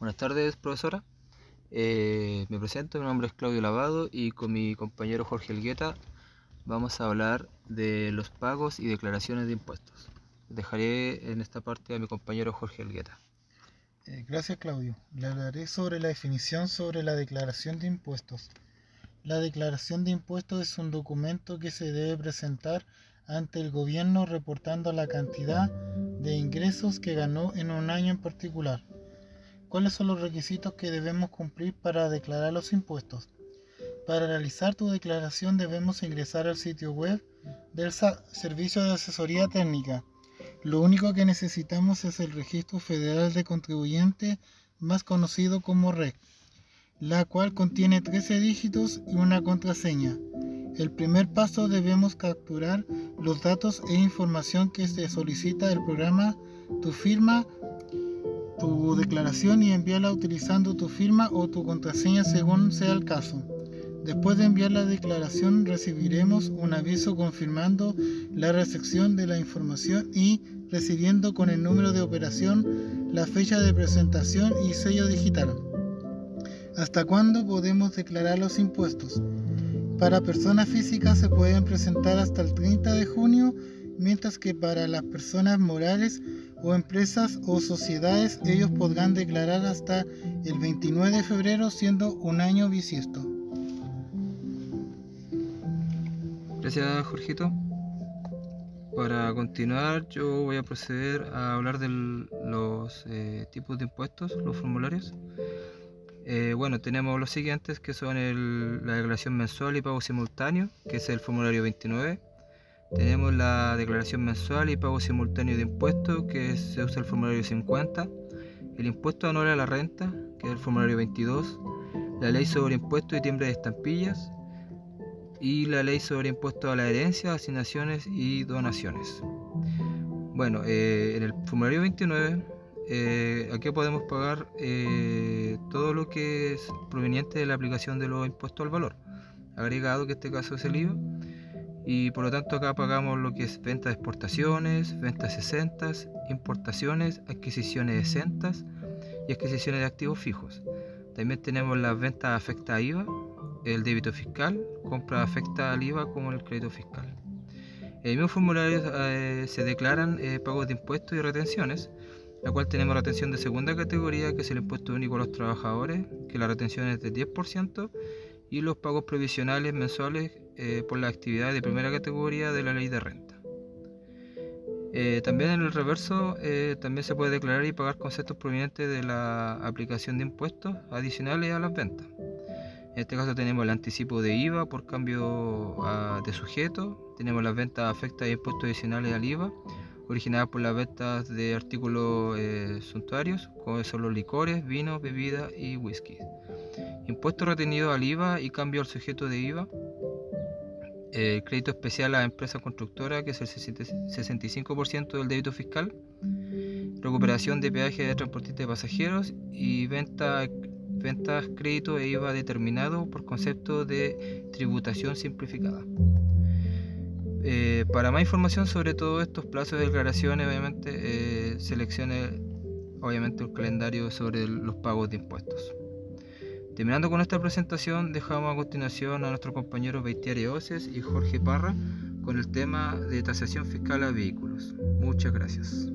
Buenas tardes, profesora. Eh, me presento, mi nombre es Claudio Lavado y con mi compañero Jorge Elgueta vamos a hablar de los pagos y declaraciones de impuestos. Dejaré en esta parte a mi compañero Jorge Elgueta. Eh, gracias, Claudio. Le hablaré sobre la definición sobre la declaración de impuestos. La declaración de impuestos es un documento que se debe presentar ante el gobierno reportando la cantidad de ingresos que ganó en un año en particular. ¿Cuáles son los requisitos que debemos cumplir para declarar los impuestos? Para realizar tu declaración debemos ingresar al sitio web del Servicio de Asesoría Técnica. Lo único que necesitamos es el Registro Federal de Contribuyente, más conocido como REC, la cual contiene 13 dígitos y una contraseña. El primer paso debemos capturar los datos e información que se solicita del programa, tu firma, declaración y enviarla utilizando tu firma o tu contraseña según sea el caso. Después de enviar la declaración recibiremos un aviso confirmando la recepción de la información y recibiendo con el número de operación, la fecha de presentación y sello digital. ¿Hasta cuándo podemos declarar los impuestos? Para personas físicas se pueden presentar hasta el 30 de junio, mientras que para las personas morales o empresas o sociedades ellos podrán declarar hasta el 29 de febrero siendo un año bisiesto. Gracias Jorgito. Para continuar yo voy a proceder a hablar de los eh, tipos de impuestos, los formularios. Eh, bueno, tenemos los siguientes que son la declaración mensual y pago simultáneo, que es el formulario 29 tenemos la declaración mensual y pago simultáneo de impuestos, que se usa el formulario 50. El impuesto anual a la renta, que es el formulario 22. La ley sobre impuestos y timbre de estampillas. Y la ley sobre impuestos a la herencia, asignaciones y donaciones. Bueno, eh, en el formulario 29 eh, aquí podemos pagar eh, todo lo que es proveniente de la aplicación de los impuestos al valor, agregado que en este caso es el IVA, y por lo tanto acá pagamos lo que es venta de exportaciones, ventas exentas, importaciones, adquisiciones exentas y adquisiciones de activos fijos. También tenemos las ventas afecta a IVA, el débito fiscal, compra afecta al IVA como el crédito fiscal. En el mismo formulario eh, se declaran eh, pagos de impuestos y retenciones, la cual tenemos retención de segunda categoría, que es el impuesto único a los trabajadores, que la retención es de 10%, y los pagos provisionales mensuales eh, por la actividad de primera categoría de la ley de renta. Eh, también en el reverso eh, también se puede declarar y pagar conceptos provenientes de la aplicación de impuestos adicionales a las ventas. En este caso tenemos el anticipo de IVA por cambio de sujeto, tenemos las ventas afectas y impuestos adicionales al IVA, originadas por las ventas de artículos suntuarios, como son los licores, vinos, bebidas y whisky. Impuesto retenido al IVA y cambio al sujeto de IVA. Eh, crédito especial a la empresa constructora, que es el 65% del débito fiscal. Recuperación de peaje de transportistas de pasajeros y venta, ventas, crédito e IVA determinado por concepto de tributación simplificada. Eh, para más información sobre todos estos plazos de declaraciones, obviamente, eh, seleccione obviamente el calendario sobre los pagos de impuestos. Terminando con esta presentación, dejamos a continuación a nuestros compañeros Beitiari Oces y Jorge Parra con el tema de tasación fiscal a vehículos. Muchas gracias.